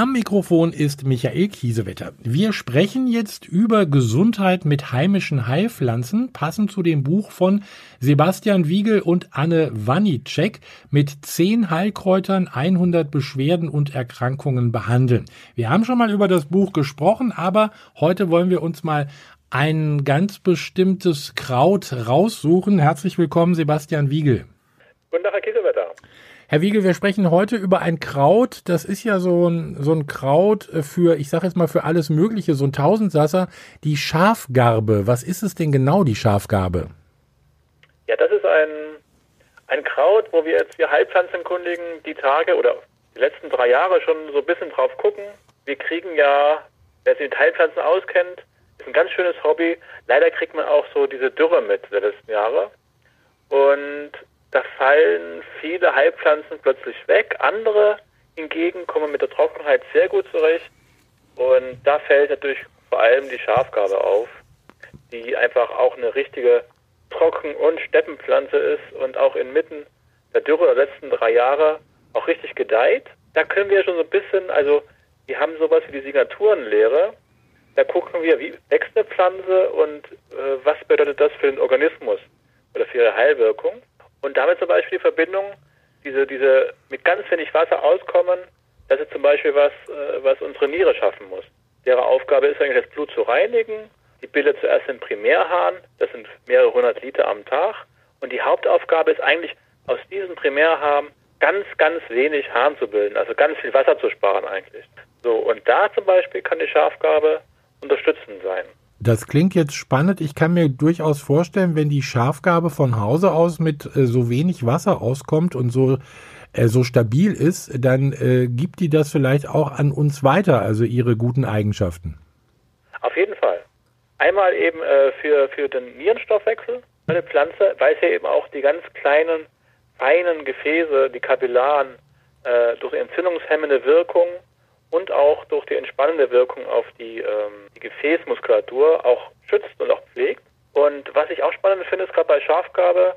Am Mikrofon ist Michael Kiesewetter. Wir sprechen jetzt über Gesundheit mit heimischen Heilpflanzen, passend zu dem Buch von Sebastian Wiegel und Anne Wanicek mit 10 Heilkräutern 100 Beschwerden und Erkrankungen behandeln. Wir haben schon mal über das Buch gesprochen, aber heute wollen wir uns mal ein ganz bestimmtes Kraut raussuchen. Herzlich willkommen, Sebastian Wiegel. Guten Tag, Herr Kiesewetter. Herr Wiegel, wir sprechen heute über ein Kraut. Das ist ja so ein, so ein Kraut für, ich sage jetzt mal für alles Mögliche, so ein Tausendsasser. Die Schafgarbe. Was ist es denn genau, die Schafgarbe? Ja, das ist ein, ein Kraut, wo wir jetzt, wir Heilpflanzenkundigen, die Tage oder die letzten drei Jahre schon so ein bisschen drauf gucken. Wir kriegen ja, wer sich mit Heilpflanzen auskennt, ist ein ganz schönes Hobby. Leider kriegt man auch so diese Dürre mit der letzten Jahre. Und da fallen viele Heilpflanzen plötzlich weg. Andere hingegen kommen mit der Trockenheit sehr gut zurecht. Und da fällt natürlich vor allem die Schafgarbe auf, die einfach auch eine richtige Trocken- und Steppenpflanze ist und auch inmitten der Dürre der letzten drei Jahre auch richtig gedeiht. Da können wir schon so ein bisschen, also wir haben sowas wie die Signaturenlehre. Da gucken wir, wie wächst eine Pflanze und äh, was bedeutet das für den Organismus oder für ihre Heilwirkung. Und damit zum Beispiel die Verbindung, diese, diese mit ganz wenig Wasser auskommen, das ist zum Beispiel was, äh, was unsere Niere schaffen muss. Deren Aufgabe ist eigentlich, das Blut zu reinigen. Die bildet zuerst den Primärhahn, das sind mehrere hundert Liter am Tag. Und die Hauptaufgabe ist eigentlich, aus diesem Primärhahn ganz, ganz wenig Hahn zu bilden, also ganz viel Wasser zu sparen eigentlich. So, und da zum Beispiel kann die Schafgabe unterstützend sein. Das klingt jetzt spannend. Ich kann mir durchaus vorstellen, wenn die Schafgabe von Hause aus mit äh, so wenig Wasser auskommt und so äh, so stabil ist, dann äh, gibt die das vielleicht auch an uns weiter, also ihre guten Eigenschaften. Auf jeden Fall. Einmal eben äh, für, für den Nierenstoffwechsel. Eine Pflanze weiß ja eben auch die ganz kleinen, feinen Gefäße, die Kapillaren, äh, durch entzündungshemmende Wirkung und auch durch die entspannende Wirkung auf die, ähm, die Gefäßmuskulatur auch schützt und auch pflegt. Und was ich auch spannend finde, ist gerade bei Schafgabe,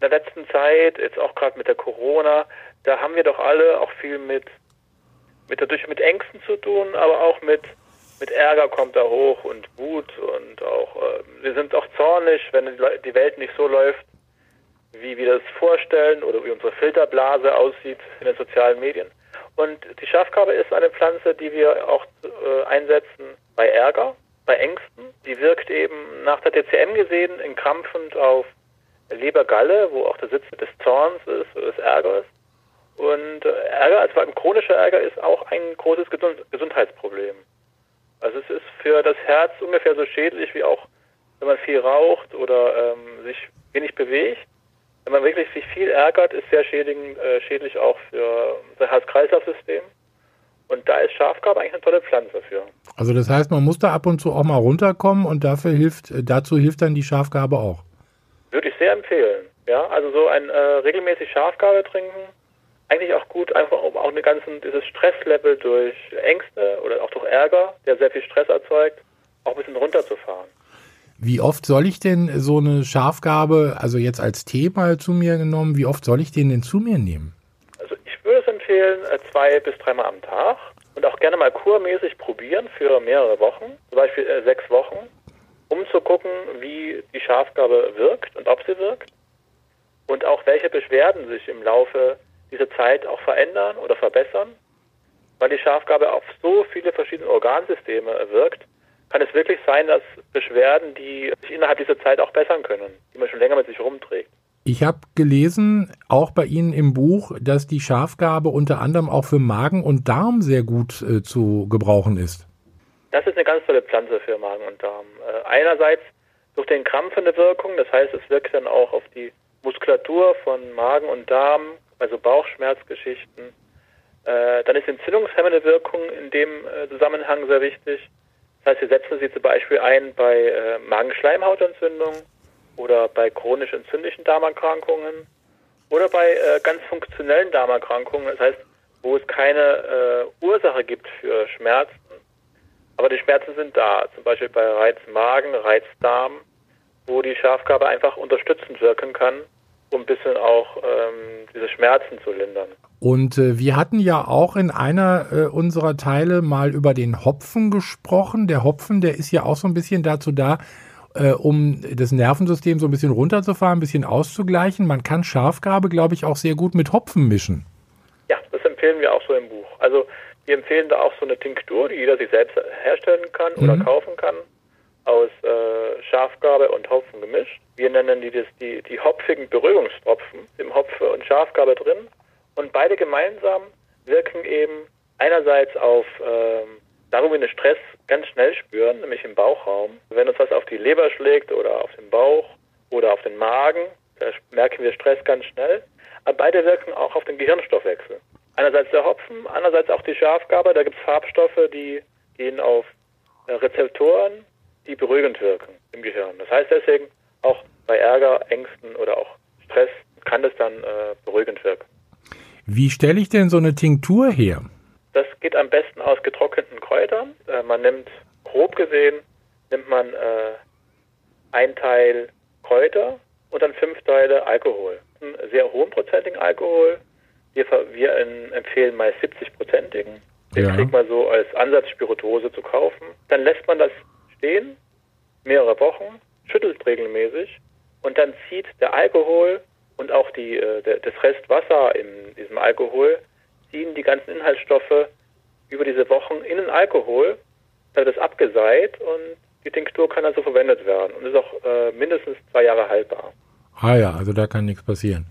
in der letzten Zeit, jetzt auch gerade mit der Corona, da haben wir doch alle auch viel mit, mit dadurch mit Ängsten zu tun, aber auch mit, mit Ärger kommt da hoch und Wut und auch, äh, wir sind auch zornig, wenn die Welt nicht so läuft, wie wir das vorstellen oder wie unsere Filterblase aussieht in den sozialen Medien. Und die Schafgarbe ist eine Pflanze, die wir auch äh, einsetzen bei Ärger, bei Ängsten. Die wirkt eben nach der TCM gesehen entkrampfend auf Lebergalle, wo auch der Sitz des Zorns ist des Ärgers. Und äh, Ärger, also vor allem chronischer Ärger, ist auch ein großes Gesund Gesundheitsproblem. Also es ist für das Herz ungefähr so schädlich wie auch, wenn man viel raucht oder ähm, sich wenig bewegt wenn man wirklich sich viel ärgert, ist sehr schädlich, äh, schädlich auch für das Herz-Kreislauf-System. Und da ist Schafgarbe eigentlich eine tolle Pflanze dafür. Also das heißt, man muss da ab und zu auch mal runterkommen und dafür hilft, äh, dazu hilft dann die Schafgarbe auch. Würde ich sehr empfehlen. Ja, also so ein äh, regelmäßig Schafgarbe trinken, eigentlich auch gut, einfach um auch eine ganzen, dieses Stresslevel durch Ängste oder auch durch Ärger, der sehr viel Stress erzeugt, auch ein bisschen runterzufahren. Wie oft soll ich denn so eine Schafgabe, also jetzt als Tee mal zu mir genommen, wie oft soll ich den denn zu mir nehmen? Also ich würde es empfehlen, äh, zwei bis dreimal am Tag und auch gerne mal kurmäßig probieren für mehrere Wochen, zum Beispiel äh, sechs Wochen, um zu gucken, wie die Schafgabe wirkt und ob sie wirkt und auch welche Beschwerden sich im Laufe dieser Zeit auch verändern oder verbessern, weil die Schafgabe auf so viele verschiedene Organsysteme wirkt, kann es wirklich sein, dass Beschwerden, die sich innerhalb dieser Zeit auch bessern können, die man schon länger mit sich rumträgt. Ich habe gelesen, auch bei Ihnen im Buch, dass die Schafgabe unter anderem auch für Magen und Darm sehr gut äh, zu gebrauchen ist. Das ist eine ganz tolle Pflanze für Magen und Darm. Äh, einerseits durch den krampfende Wirkung, das heißt, es wirkt dann auch auf die Muskulatur von Magen und Darm, also Bauchschmerzgeschichten. Äh, dann ist entzündungshemmende Wirkung in dem äh, Zusammenhang sehr wichtig. Das heißt, wir setzen sie zum Beispiel ein bei äh, Magenschleimhautentzündung oder bei chronisch entzündlichen Darmerkrankungen oder bei äh, ganz funktionellen Darmerkrankungen. Das heißt, wo es keine äh, Ursache gibt für Schmerzen. Aber die Schmerzen sind da, zum Beispiel bei Reizmagen, Reizdarm, wo die Schafgabe einfach unterstützend wirken kann, um ein bisschen auch ähm, diese Schmerzen zu lindern. Und äh, wir hatten ja auch in einer äh, unserer Teile mal über den Hopfen gesprochen. Der Hopfen, der ist ja auch so ein bisschen dazu da, äh, um das Nervensystem so ein bisschen runterzufahren, ein bisschen auszugleichen. Man kann Schafgabe, glaube ich, auch sehr gut mit Hopfen mischen. Ja, das empfehlen wir auch so im Buch. Also wir empfehlen da auch so eine Tinktur, die jeder sich selbst herstellen kann mhm. oder kaufen kann, aus Schafgabe und Hopfen gemischt. Wir nennen die das, die, die hopfigen Beruhigungstropfen, im Hopfe und Schafgabe drin. Und beide gemeinsam wirken eben einerseits auf ähm, da, wo wir den Stress ganz schnell spüren, nämlich im Bauchraum. Wenn uns was auf die Leber schlägt oder auf den Bauch oder auf den Magen, da merken wir Stress ganz schnell. Aber beide wirken auch auf den Gehirnstoffwechsel. Einerseits der Hopfen, andererseits auch die Schafgabe. Da gibt es Farbstoffe, die gehen auf äh, Rezeptoren, die beruhigend wirken heißt deswegen, auch bei Ärger, Ängsten oder auch Stress kann das dann äh, beruhigend wirken. Wie stelle ich denn so eine Tinktur her? Das geht am besten aus getrockneten Kräutern. Äh, man nimmt, grob gesehen, nimmt man äh, ein Teil Kräuter und dann fünf Teile Alkohol. Einen sehr hohenprozentigen Alkohol. Wir, wir in, empfehlen mal 70-prozentigen. Den ja. kriegt man so als Ansatzspirituose zu kaufen. Dann lässt man das stehen, mehrere Wochen, schüttelt regelmäßig und dann zieht der Alkohol und auch die, äh, das Restwasser in diesem Alkohol ziehen die ganzen Inhaltsstoffe über diese Wochen in den Alkohol, dann wird es abgeseit und die Tinktur kann also verwendet werden und ist auch äh, mindestens zwei Jahre haltbar. Ah ja, also da kann nichts passieren.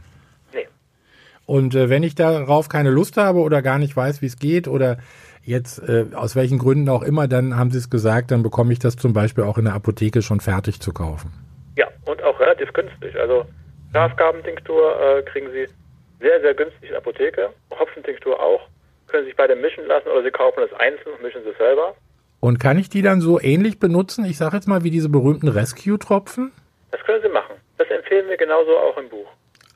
Und äh, wenn ich darauf keine Lust habe oder gar nicht weiß, wie es geht oder jetzt äh, aus welchen Gründen auch immer, dann haben Sie es gesagt, dann bekomme ich das zum Beispiel auch in der Apotheke schon fertig zu kaufen. Ja, und auch relativ günstig. Also Schafgabentinktur äh, kriegen Sie sehr, sehr günstig in der Apotheke. Hopfentinktur auch. Können Sie sich beide mischen lassen oder Sie kaufen das einzeln und mischen Sie selber. Und kann ich die dann so ähnlich benutzen? Ich sage jetzt mal wie diese berühmten Rescue-Tropfen? Das können Sie machen. Das empfehlen wir genauso auch im Buch.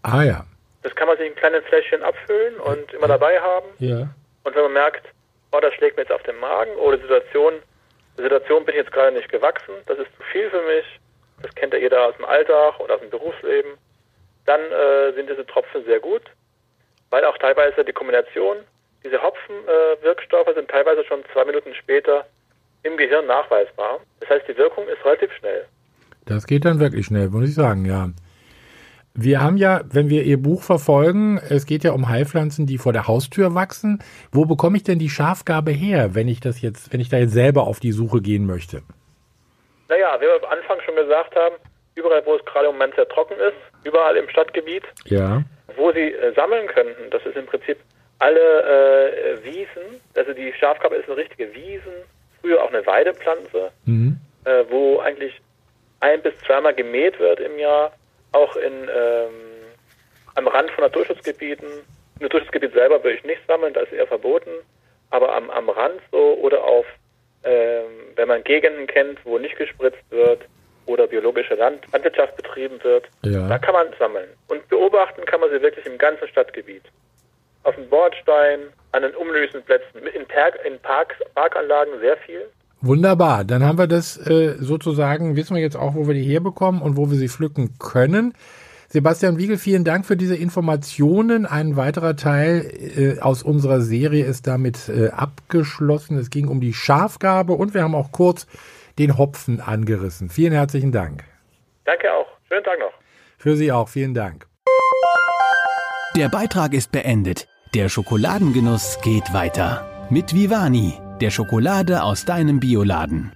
Ah ja. Das kann man sich in kleinen Fläschchen abfüllen und immer dabei haben. Ja. Und wenn man merkt, oh, das schlägt mir jetzt auf den Magen oder die Situation, die Situation bin ich jetzt gerade nicht gewachsen, das ist zu viel für mich, das kennt ja jeder aus dem Alltag oder aus dem Berufsleben, dann äh, sind diese Tropfen sehr gut, weil auch teilweise die Kombination, diese Hopfenwirkstoffe äh, sind teilweise schon zwei Minuten später im Gehirn nachweisbar. Das heißt, die Wirkung ist relativ schnell. Das geht dann wirklich schnell, muss ich sagen, ja. Wir haben ja, wenn wir Ihr Buch verfolgen, es geht ja um Heilpflanzen, die vor der Haustür wachsen. Wo bekomme ich denn die Schafgabe her, wenn ich das jetzt, wenn ich da jetzt selber auf die Suche gehen möchte? Naja, wie wir am Anfang schon gesagt haben, überall, wo es gerade im Moment sehr trocken ist, überall im Stadtgebiet. Ja. Wo sie äh, sammeln könnten, das ist im Prinzip alle äh, Wiesen, also die Schafkappe ist eine richtige Wiesen, früher auch eine Weidepflanze, mhm. äh, wo eigentlich ein bis zweimal gemäht wird im Jahr, auch in ähm, am Rand von Naturschutzgebieten. Im Naturschutzgebiet selber würde ich nicht sammeln, da ist eher verboten, aber am, am Rand so oder auf, ähm, wenn man Gegenden kennt, wo nicht gespritzt wird, oder biologische Land Landwirtschaft betrieben wird, ja. da kann man sammeln. Und beobachten kann man sie wirklich im ganzen Stadtgebiet. Auf dem Bordstein, an den Umlösenplätzen, in, Park, in Parks, Parkanlagen sehr viel. Wunderbar, dann haben wir das äh, sozusagen, wissen wir jetzt auch, wo wir die herbekommen und wo wir sie pflücken können. Sebastian Wiegel, vielen Dank für diese Informationen. Ein weiterer Teil äh, aus unserer Serie ist damit äh, abgeschlossen. Es ging um die Schafgabe und wir haben auch kurz den Hopfen angerissen. Vielen herzlichen Dank. Danke auch. Schönen Tag noch. Für Sie auch. Vielen Dank. Der Beitrag ist beendet. Der Schokoladengenuss geht weiter. Mit Vivani, der Schokolade aus deinem Bioladen.